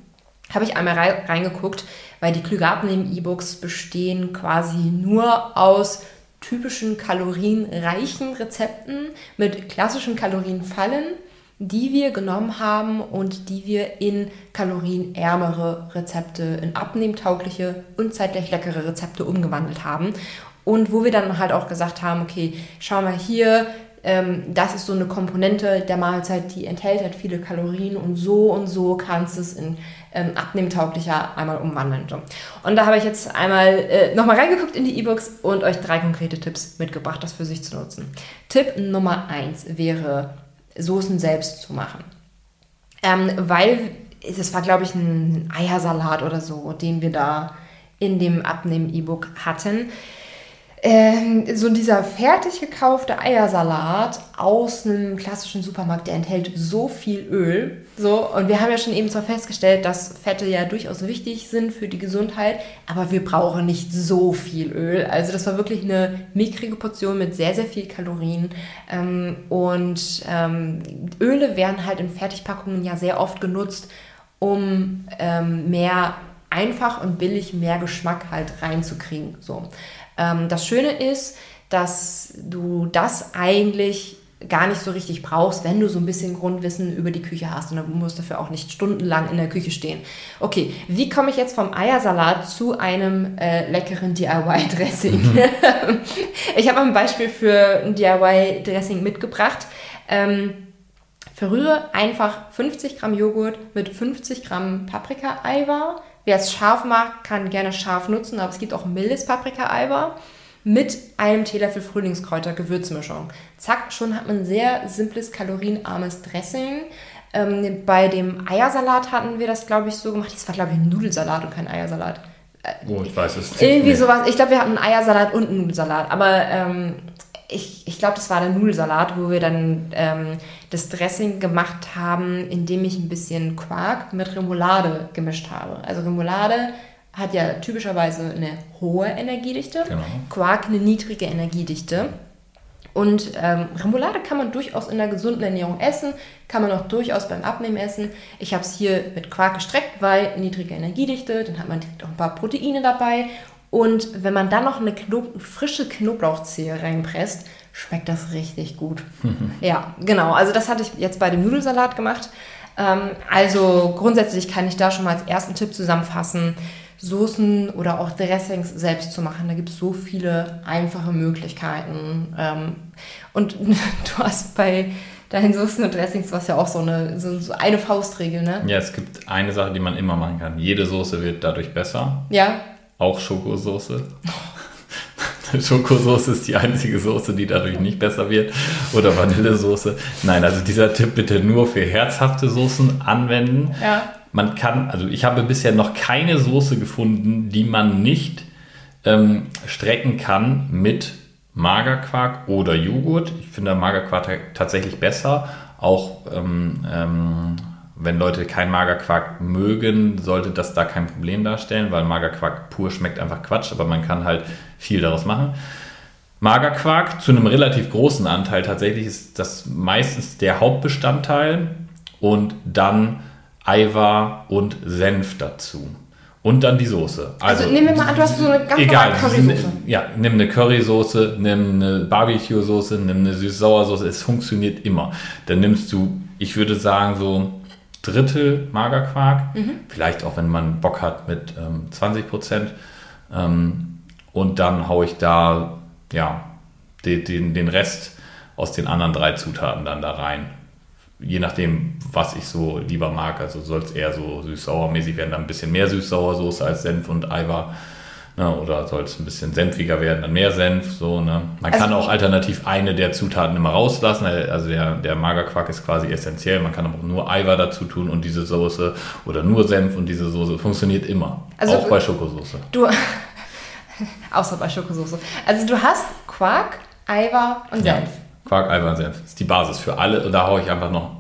[SPEAKER 1] habe ich einmal rei reingeguckt, weil die Klüge Abnehmen E-Books bestehen quasi nur aus typischen kalorienreichen Rezepten mit klassischen Kalorienfallen, die wir genommen haben und die wir in kalorienärmere Rezepte, in abnehmtaugliche und zeitgleich leckere Rezepte umgewandelt haben. Und wo wir dann halt auch gesagt haben, okay, schau mal hier, ähm, das ist so eine Komponente der Mahlzeit, die enthält halt viele Kalorien und so und so kannst du es in ähm, abnehmtauglicher einmal umwandeln. Und da habe ich jetzt einmal äh, nochmal reingeguckt in die E-Books und euch drei konkrete Tipps mitgebracht, das für sich zu nutzen. Tipp Nummer eins wäre, Soßen selbst zu machen. Ähm, weil das war, glaube ich, ein Eiersalat oder so, den wir da in dem Abnehmen-E-Book hatten. Ähm, so dieser fertig gekaufte Eiersalat aus einem klassischen Supermarkt, der enthält so viel Öl. So, und wir haben ja schon eben zwar festgestellt, dass Fette ja durchaus wichtig sind für die Gesundheit, aber wir brauchen nicht so viel Öl. Also das war wirklich eine mickrige Portion mit sehr, sehr viel Kalorien. Ähm, und ähm, Öle werden halt in Fertigpackungen ja sehr oft genutzt, um ähm, mehr einfach und billig mehr Geschmack halt reinzukriegen. So. Ähm, das Schöne ist, dass du das eigentlich gar nicht so richtig brauchst, wenn du so ein bisschen Grundwissen über die Küche hast und dann musst du dafür auch nicht stundenlang in der Küche stehen. Okay, wie komme ich jetzt vom Eiersalat zu einem äh, leckeren DIY-Dressing? ich habe ein Beispiel für ein DIY-Dressing mitgebracht. Ähm, verrühre einfach 50 Gramm Joghurt mit 50 Gramm Paprika-Eiweiß. Wer es scharf mag, kann gerne scharf nutzen, aber es gibt auch mildes Paprika-Eiweiß mit einem Teelöffel Frühlingskräuter-Gewürzmischung. Zack, schon hat man ein sehr simples, kalorienarmes Dressing. Ähm, bei dem Eiersalat hatten wir das, glaube ich, so gemacht. Das war, glaube ich, ein Nudelsalat und kein Eiersalat.
[SPEAKER 2] Oh, ich weiß es nicht.
[SPEAKER 1] Irgendwie sowas. Ich glaube, wir hatten einen Eiersalat und einen Nudelsalat. Aber ähm, ich, ich glaube, das war der Nudelsalat, wo wir dann ähm, das Dressing gemacht haben, indem ich ein bisschen Quark mit Remoulade gemischt habe. Also Remoulade hat ja typischerweise eine hohe Energiedichte,
[SPEAKER 2] Genau.
[SPEAKER 1] Quark eine niedrige Energiedichte. Und ähm, Remoulade kann man durchaus in der gesunden Ernährung essen, kann man auch durchaus beim Abnehmen essen. Ich habe es hier mit Quark gestreckt, weil niedrige Energiedichte, dann hat man direkt auch ein paar Proteine dabei. Und wenn man dann noch eine Knob frische Knoblauchzehe reinpresst, schmeckt das richtig gut. ja, genau. Also das hatte ich jetzt bei dem Nudelsalat gemacht. Ähm, also grundsätzlich kann ich da schon mal als ersten Tipp zusammenfassen, Soßen oder auch Dressings selbst zu machen. Da gibt es so viele einfache Möglichkeiten. Ähm, und du hast bei deinen Soßen und Dressings was ja auch so eine, so, so eine Faustregel, ne?
[SPEAKER 2] Ja, es gibt eine Sache, die man immer machen kann. Jede Soße wird dadurch besser.
[SPEAKER 1] Ja,
[SPEAKER 2] Auch Schokosoße. Schokosoße ist die einzige Soße, die dadurch nicht besser wird. Oder Vanillesoße. Nein, also dieser Tipp bitte nur für herzhafte Soßen anwenden.
[SPEAKER 1] ja.
[SPEAKER 2] Man kann, also ich habe bisher noch keine Soße gefunden, die man nicht ähm, strecken kann mit Magerquark oder Joghurt. Ich finde Magerquark ta- tatsächlich besser. Auch ähm, ähm, wenn Leute kein Magerquark mögen, sollte das da kein Problem darstellen, weil Magerquark pur schmeckt einfach Quatsch, aber man kann halt viel daraus machen. Magerquark zu einem relativ großen Anteil tatsächlich ist das meistens der Hauptbestandteil und dann Eiweiß und Senf dazu. Und dann die Soße.
[SPEAKER 1] Also, also nehmen wir mal an, du hast so eine ganz
[SPEAKER 2] egal, Currysoße. Ja, nimm eine Currysoße, nimm eine Barbecue-Soße, nimm eine süß-sauer-Soße. Es funktioniert immer. Dann nimmst du, ich würde sagen, so Drittel Magerquark. Mhm. Vielleicht auch, wenn man Bock hat, mit ähm, 20 Prozent. Ähm, und dann haue ich da, ja, den, den, den Rest aus den anderen drei Zutaten dann da rein je nachdem, was ich so lieber mag. Also soll es eher so süß-sauer-mäßig werden, dann ein bisschen mehr süß-sauer-Soße als Senf und Eiweiß. Ne? Oder soll es ein bisschen senfiger werden, dann mehr Senf. So, ne? Man also, kann auch alternativ eine der Zutaten immer rauslassen. Also der, der Magerquark ist quasi essentiell. Man kann aber auch nur Eiweiß dazu tun und diese Soße oder nur Senf und diese Soße funktioniert immer. Also auch bei Schokosoße.
[SPEAKER 1] Du, außer bei Schokosoße. Also du hast Quark, Eiweiß und Senf. Ja.
[SPEAKER 2] Quark. Das ist die Basis für alle. Und da haue ich einfach noch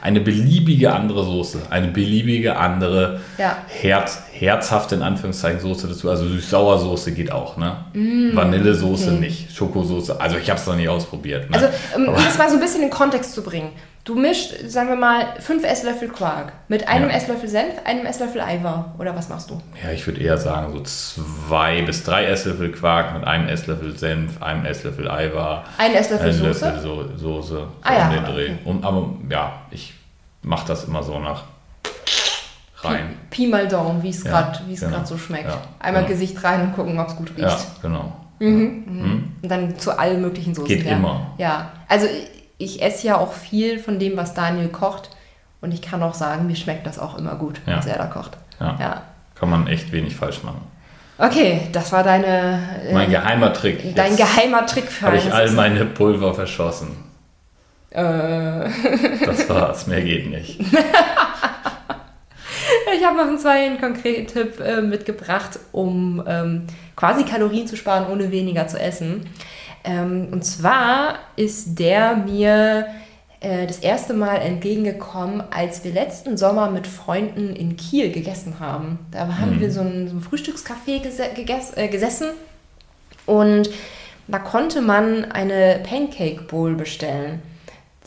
[SPEAKER 2] eine beliebige andere Soße, eine beliebige andere ja. Herz, herzhafte in Anführungszeichen Soße dazu. Also süß-sauer-Soße geht auch, ne? Mm, Vanillesoße okay. nicht, Schokosoße. Also ich habe es noch nicht ausprobiert.
[SPEAKER 1] Ne? Also um das mal so ein bisschen in Kontext zu bringen. Du mischst, sagen wir mal, fünf Esslöffel Quark mit einem ja. Esslöffel Senf, einem Esslöffel Eiweiß. Oder was machst du?
[SPEAKER 2] Ja, ich würde eher sagen, so zwei bis drei Esslöffel Quark mit einem Esslöffel Senf, einem Esslöffel Eiweiß.
[SPEAKER 1] Ein Esslöffel Soße?
[SPEAKER 2] Löffel so Soße. So
[SPEAKER 1] ah, ja. den Dreh.
[SPEAKER 2] Okay. Und, aber ja, ich mache das immer so nach rein.
[SPEAKER 1] Pi, Pi mal Daumen, wie es gerade genau. so schmeckt. Ja, Einmal genau. Gesicht rein und gucken, ob es gut riecht. Ja,
[SPEAKER 2] genau.
[SPEAKER 1] Mhm, mhm. Mhm. Und dann zu allen möglichen Soßen.
[SPEAKER 2] Geht
[SPEAKER 1] ja.
[SPEAKER 2] immer.
[SPEAKER 1] Ja, also ich esse ja auch viel von dem, was Daniel kocht. Und ich kann auch sagen, mir schmeckt das auch immer gut, ja. was er da kocht.
[SPEAKER 2] Ja. ja. Kann man echt wenig falsch machen.
[SPEAKER 1] Okay, das war deine.
[SPEAKER 2] Äh, mein geheimer Trick.
[SPEAKER 1] Dein Jetzt geheimer Trick für
[SPEAKER 2] Habe ich all meine Pulver verschossen.
[SPEAKER 1] Äh.
[SPEAKER 2] Das war's, mehr geht nicht.
[SPEAKER 1] ich habe noch einen zweiten konkreten Tipp äh, mitgebracht, um ähm, quasi Kalorien zu sparen, ohne weniger zu essen. Ähm, und zwar ist der mir äh, das erste Mal entgegengekommen, als wir letzten Sommer mit Freunden in Kiel gegessen haben. Da haben mhm. wir so ein, so ein Frühstückscafé ges äh, gesessen und da konnte man eine Pancake Bowl bestellen.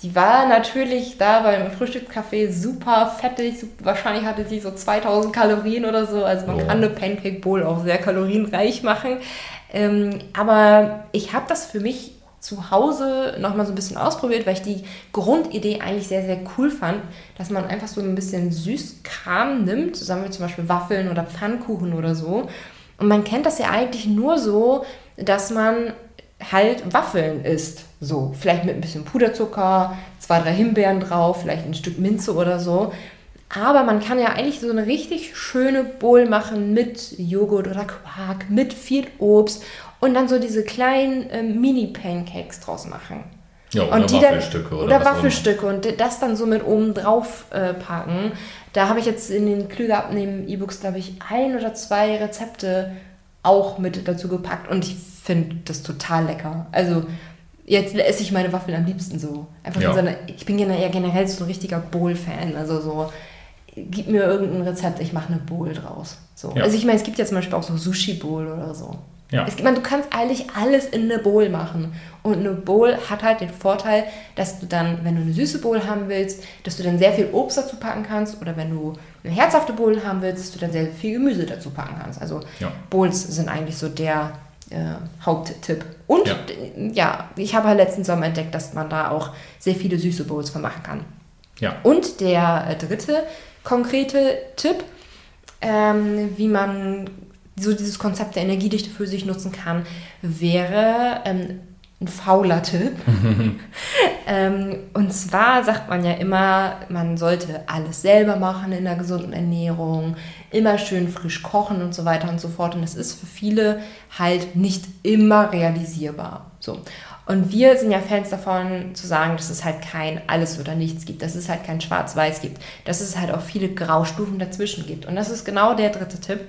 [SPEAKER 1] Die war natürlich da beim Frühstückscafé super fettig. Wahrscheinlich hatte sie so 2000 Kalorien oder so. Also man oh. kann eine Pancake Bowl auch sehr kalorienreich machen. Ähm, aber ich habe das für mich zu Hause nochmal so ein bisschen ausprobiert, weil ich die Grundidee eigentlich sehr, sehr cool fand, dass man einfach so ein bisschen Süßkram nimmt, zusammen mit zum Beispiel Waffeln oder Pfannkuchen oder so. Und man kennt das ja eigentlich nur so, dass man halt Waffeln isst. So, vielleicht mit ein bisschen Puderzucker, zwei, drei Himbeeren drauf, vielleicht ein Stück Minze oder so. Aber man kann ja eigentlich so eine richtig schöne Bowl machen mit Joghurt oder Quark, mit viel Obst und dann so diese kleinen äh, Mini-Pancakes draus machen.
[SPEAKER 2] Ja, oder und die Waffelstücke.
[SPEAKER 1] Dann, oder, oder Waffelstücke und das dann so mit oben drauf äh, packen. Da habe ich jetzt in den Klüger abnehmen E-Books, glaube ich, ein oder zwei Rezepte auch mit dazu gepackt und ich finde das total lecker. Also jetzt esse ich meine Waffeln am liebsten so. Einfach ja. so eine, ich bin ja generell so ein richtiger Bowl-Fan. Also so gib mir irgendein Rezept, ich mache eine Bowl draus. So. Ja. Also ich meine, es gibt ja zum Beispiel auch so Sushi-Bowl oder so. Ja. Es, man, du kannst eigentlich alles in eine Bowl machen. Und eine Bowl hat halt den Vorteil, dass du dann, wenn du eine süße Bowl haben willst, dass du dann sehr viel Obst dazu packen kannst. Oder wenn du eine herzhafte Bowl haben willst, dass du dann sehr viel Gemüse dazu packen kannst. Also ja. Bowls sind eigentlich so der äh, Haupttipp. Und ja. ja, ich habe halt letzten Sommer entdeckt, dass man da auch sehr viele süße Bowls von machen kann.
[SPEAKER 2] Ja.
[SPEAKER 1] Und der äh, dritte konkrete Tipp, ähm, wie man so dieses Konzept der Energiedichte für sich nutzen kann, wäre ähm, ein fauler Tipp. ähm, und zwar sagt man ja immer, man sollte alles selber machen in der gesunden Ernährung, immer schön frisch kochen und so weiter und so fort. Und das ist für viele halt nicht immer realisierbar. So. Und wir sind ja Fans davon zu sagen, dass es halt kein alles oder nichts gibt, dass es halt kein Schwarz-Weiß gibt, dass es halt auch viele Graustufen dazwischen gibt. Und das ist genau der dritte Tipp.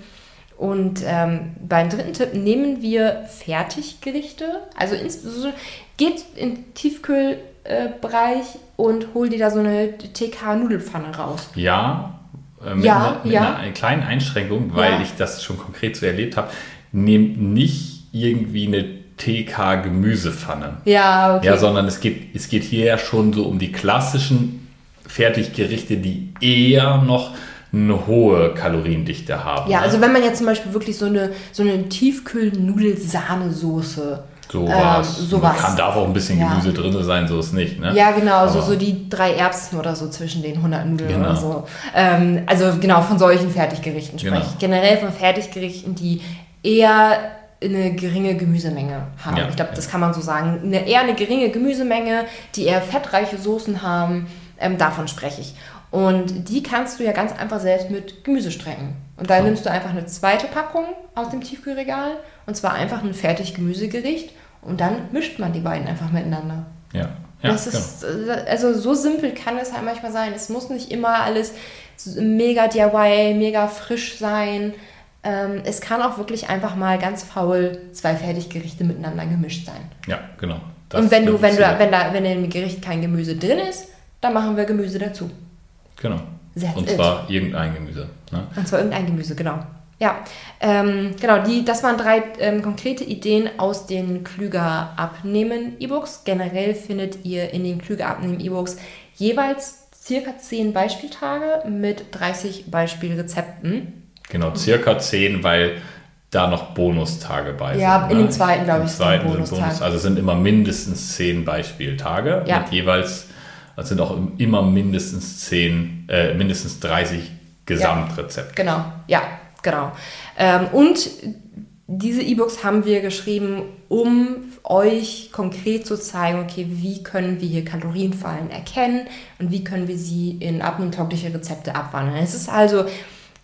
[SPEAKER 1] Und ähm, beim dritten Tipp nehmen wir Fertiggerichte, also insbesondere geht in den Tiefkühlbereich und hol dir da so eine TK-Nudelfanne raus.
[SPEAKER 2] Ja, äh, mit, ja, einer, mit ja. einer kleinen Einschränkung, weil ja. ich das schon konkret so erlebt habe. Nehmt nicht irgendwie eine TK-Gemüsepfanne.
[SPEAKER 1] Ja, okay.
[SPEAKER 2] Ja, sondern es geht, es geht hier ja schon so um die klassischen Fertiggerichte, die eher noch eine hohe Kaloriendichte haben.
[SPEAKER 1] Ja,
[SPEAKER 2] ne?
[SPEAKER 1] also wenn man jetzt zum Beispiel wirklich so eine, so eine Tiefkühl-Nudelsahnesoße
[SPEAKER 2] sowas.
[SPEAKER 1] ähm, sowas.
[SPEAKER 2] Kann darf auch ein bisschen
[SPEAKER 1] Ja.
[SPEAKER 2] Gemüse drin sein, so ist nicht. Ne?
[SPEAKER 1] Ja, genau, so,
[SPEAKER 2] Aber-
[SPEAKER 1] so die drei Erbsen oder so zwischen den 100 Nudeln
[SPEAKER 2] Genau.
[SPEAKER 1] oder so. Ähm, also genau, von solchen Fertiggerichten spreche
[SPEAKER 2] Genau.
[SPEAKER 1] ich. Generell von Fertiggerichten, die eher eine geringe Gemüsemenge haben.
[SPEAKER 2] Ja,
[SPEAKER 1] ich glaube,
[SPEAKER 2] ja.
[SPEAKER 1] das kann man so sagen. Eine, eher eine geringe Gemüsemenge, die eher fettreiche Soßen haben, ähm, davon spreche ich. Und die kannst du ja ganz einfach selbst mit Gemüse strecken. Und da
[SPEAKER 2] Ja.
[SPEAKER 1] nimmst du einfach eine zweite Packung aus dem Tiefkühlregal und zwar einfach ein fertig Gemüsegericht und dann mischt man die beiden einfach miteinander.
[SPEAKER 2] Ja, ja
[SPEAKER 1] das
[SPEAKER 2] genau.
[SPEAKER 1] ist, äh, also so simpel kann es halt manchmal sein. Es muss nicht immer alles mega DIY, mega frisch sein. Ähm, es kann auch wirklich einfach mal ganz faul zwei Fertiggerichte miteinander gemischt sein.
[SPEAKER 2] ja, genau. Das
[SPEAKER 1] Und wenn du, wenn du, wenn da, wenn in dem Gericht kein Gemüse drin ist, dann machen wir Gemüse dazu.
[SPEAKER 2] Genau.
[SPEAKER 1] That's
[SPEAKER 2] Und
[SPEAKER 1] it.
[SPEAKER 2] zwar irgendein Gemüse. Ne?
[SPEAKER 1] Und zwar irgendein Gemüse, genau. Ja, ähm, genau, die, das waren drei ähm, konkrete Ideen aus den Klüger Abnehmen E-Books. Generell findet ihr in den Klüger Abnehmen E-Books jeweils circa 10 Beispieltage mit 30 Beispielrezepten.
[SPEAKER 2] Genau, circa 10, weil da noch Bonustage bei
[SPEAKER 1] Ja,
[SPEAKER 2] sind.
[SPEAKER 1] in
[SPEAKER 2] ne?
[SPEAKER 1] dem zweiten, glaube
[SPEAKER 2] Im
[SPEAKER 1] ich, ein
[SPEAKER 2] zweiten sind. Bonus. Also sind immer mindestens 10 Beispieltage
[SPEAKER 1] Ja.
[SPEAKER 2] mit jeweils, es sind auch immer mindestens 10, äh, mindestens 30 Gesamtrezepte.
[SPEAKER 1] Genau, ja, genau. Ähm, und diese E-Books haben wir geschrieben, um euch konkret zu zeigen, okay, wie können wir hier Kalorienfallen erkennen und wie können wir sie in abnehmtaugliche Rezepte abwandeln. Es ist also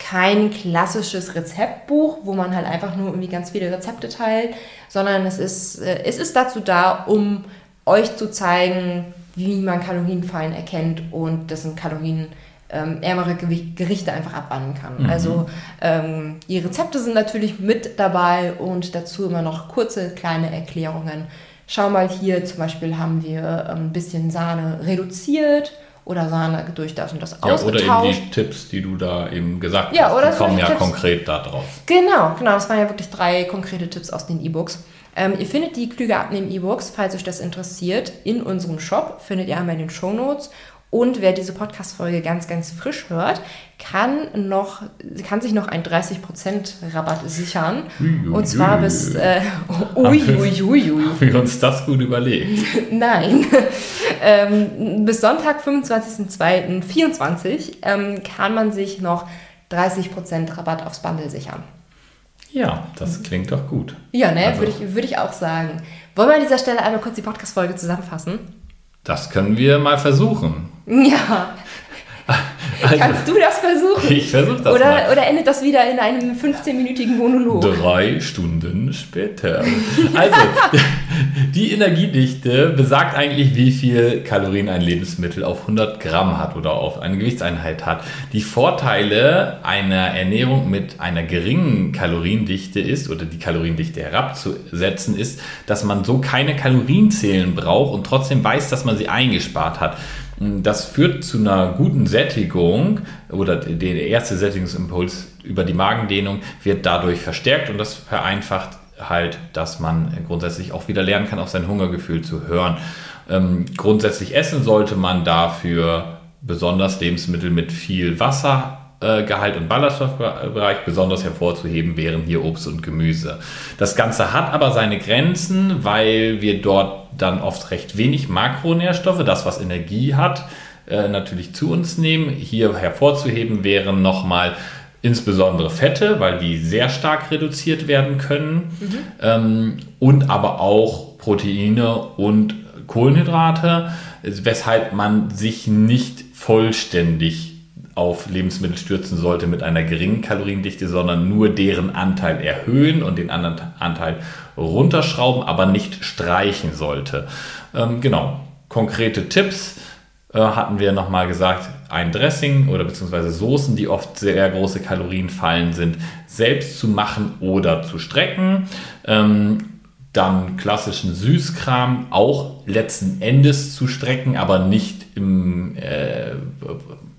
[SPEAKER 1] kein klassisches Rezeptbuch, wo man halt einfach nur irgendwie ganz viele Rezepte teilt, sondern es ist, äh, es ist dazu da, um euch zu zeigen, wie man Kalorienfallen erkennt und das sind Kalorien ähm, ärmere Gerichte einfach abwandeln kann.
[SPEAKER 2] Mhm.
[SPEAKER 1] Also ähm, die Rezepte sind natürlich mit dabei und dazu immer noch kurze kleine Erklärungen. Schau mal hier, zum Beispiel haben wir ähm, ein bisschen Sahne reduziert oder Sahne durch das und das
[SPEAKER 2] Ja, oder
[SPEAKER 1] ausgetauscht.
[SPEAKER 2] eben die Tipps, die du da eben gesagt
[SPEAKER 1] Ja,
[SPEAKER 2] hast,
[SPEAKER 1] oder
[SPEAKER 2] die kommen ja
[SPEAKER 1] Tipps.
[SPEAKER 2] konkret da drauf.
[SPEAKER 1] Genau, genau. Das waren ja wirklich drei konkrete Tipps aus den E-Books. Ähm, ihr findet die Klüger abnehmen E-Books, falls euch das interessiert, in unserem Shop. Findet ihr einmal in den Show Notes. Und wer diese Podcast-Folge ganz, ganz frisch hört, kann, noch, kann sich noch einen 30% Rabatt sichern.
[SPEAKER 2] Ui, ui,
[SPEAKER 1] Und zwar
[SPEAKER 2] ui.
[SPEAKER 1] bis. Äh, ui, ui, ui, ui.
[SPEAKER 2] Haben wir uns das gut überlegt.
[SPEAKER 1] Nein. ähm, bis Sonntag, 25.02.24 ähm, kann man sich noch 30% Rabatt aufs Bundle sichern.
[SPEAKER 2] Ja, das klingt doch gut.
[SPEAKER 1] Ja, ne,
[SPEAKER 2] Also-
[SPEAKER 1] würde ich, würde ich auch sagen. Wollen wir an dieser Stelle einmal kurz die Podcast-Folge zusammenfassen?
[SPEAKER 2] Das können wir mal versuchen.
[SPEAKER 1] Ja. Kannst du das versuchen?
[SPEAKER 2] Ich versuche das
[SPEAKER 1] Oder,
[SPEAKER 2] mal.
[SPEAKER 1] oder endet das wieder in einem 15-minütigen Monolog?
[SPEAKER 2] Drei Stunden später. Also, die Energiedichte besagt eigentlich, wie viel Kalorien ein Lebensmittel auf 100 Gramm hat oder auf eine Gewichtseinheit hat. Die Vorteile einer Ernährung mit einer geringen Kaloriendichte ist, oder die Kaloriendichte herabzusetzen, ist, dass man so keine Kalorien zählen braucht und trotzdem weiß, dass man sie eingespart hat. Das führt zu einer guten Sättigung oder der erste Sättigungsimpuls über die Magendehnung wird dadurch verstärkt und das vereinfacht halt, dass man grundsätzlich auch wieder lernen kann, auf sein Hungergefühl zu hören. Ähm, grundsätzlich essen sollte man dafür besonders Lebensmittel mit viel Wassergehalt und Ballaststoffbereich besonders hervorzuheben wären hier Obst und Gemüse. Das Ganze hat aber seine Grenzen, weil wir dort dann oft recht wenig Makronährstoffe, das was Energie hat, äh, natürlich zu uns nehmen. Hier hervorzuheben wären nochmal insbesondere Fette, weil die sehr stark reduziert werden können ähm, und aber auch Proteine und Kohlenhydrate, weshalb man sich nicht vollständig auf Lebensmittel stürzen sollte mit einer geringen Kaloriendichte, sondern nur deren Anteil erhöhen und den anderen Anteil runterschrauben, aber nicht streichen sollte. Ähm, genau, konkrete Tipps äh, hatten wir nochmal gesagt, ein Dressing oder beziehungsweise Soßen, die oft sehr große Kalorienfallen sind, selbst zu machen oder zu strecken. Ähm, dann klassischen Süßkram auch letzten Endes zu strecken, aber nicht im, äh,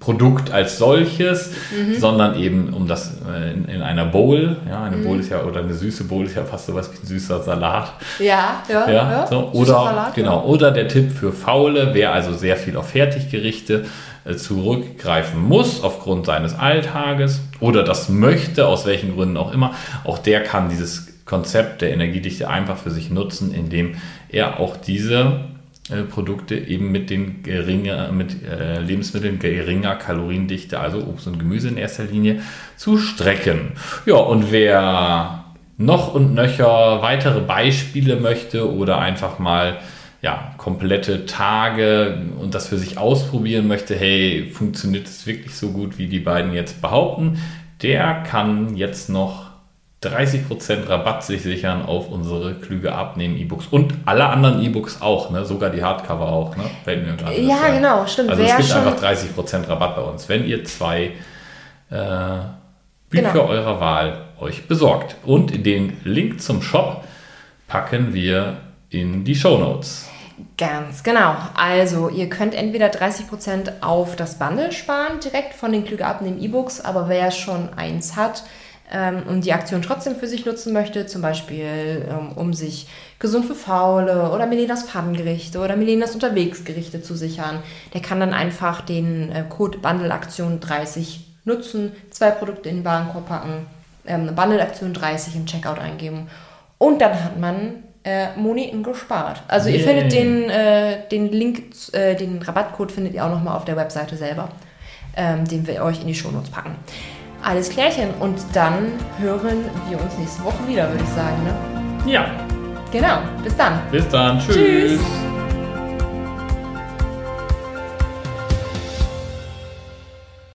[SPEAKER 2] Produkt als solches, mhm. sondern eben um das äh, in, in, einer Bowl. Ja, eine mhm. Bowl ist ja, oder eine süße Bowl ist ja fast sowas wie ein süßer Salat.
[SPEAKER 1] Ja, ja.
[SPEAKER 2] ja, ja. So. Oder, Salat, genau, ja. oder der Tipp für Faule, wer also sehr viel auf Fertiggerichte äh, zurückgreifen muss aufgrund seines Alltages oder das möchte, aus welchen Gründen auch immer, auch der kann dieses Konzept der Energiedichte einfach für sich nutzen, indem er auch diese äh, Produkte eben mit den geringer, mit äh, Lebensmitteln geringer Kaloriendichte, also Obst und Gemüse in erster Linie, zu strecken. Ja, und wer noch und nöcher weitere Beispiele möchte oder einfach mal ja, komplette Tage und das für sich ausprobieren möchte, hey, funktioniert es wirklich so gut, wie die beiden jetzt behaupten, der kann jetzt noch 30% Rabatt sich sichern auf unsere Klüge abnehmen E-Books und alle anderen E-Books auch, ne? sogar die Hardcover auch. Ne?
[SPEAKER 1] Fällt mir gerade ja, sein. genau, stimmt.
[SPEAKER 2] Also Wer es gibt einfach 30% Rabatt bei uns, wenn ihr zwei äh, Bücher genau. eurer Wahl euch besorgt. Und den Link zum Shop packen wir in die Show Notes.
[SPEAKER 1] Ganz genau. Also ihr könnt entweder 30% auf das Bundle sparen, direkt von den Klüge abnehmen E-Books, aber wer schon eins hat, ähm, und die Aktion trotzdem für sich nutzen möchte, zum Beispiel ähm, um sich gesund für Faule oder Melenas Pfannengerichte oder Melenas Unterwegsgerichte zu sichern, der kann dann einfach den äh, Code Bundle Aktion 30 nutzen, zwei Produkte in den Warenkorb packen, ähm, Bundle Aktion 30 im Checkout eingeben und dann hat man äh, Moneten gespart. Also yeah. ihr findet den, äh, den Link, äh, den Rabattcode findet ihr auch nochmal auf der Webseite selber, ähm, den wir euch in die Shownotes packen. Alles klärchen. Und dann hören wir uns nächste Woche wieder, würde ich sagen. Ne?
[SPEAKER 2] Ja.
[SPEAKER 1] Genau. Bis dann.
[SPEAKER 2] Bis dann. Tschüss. Tschüss.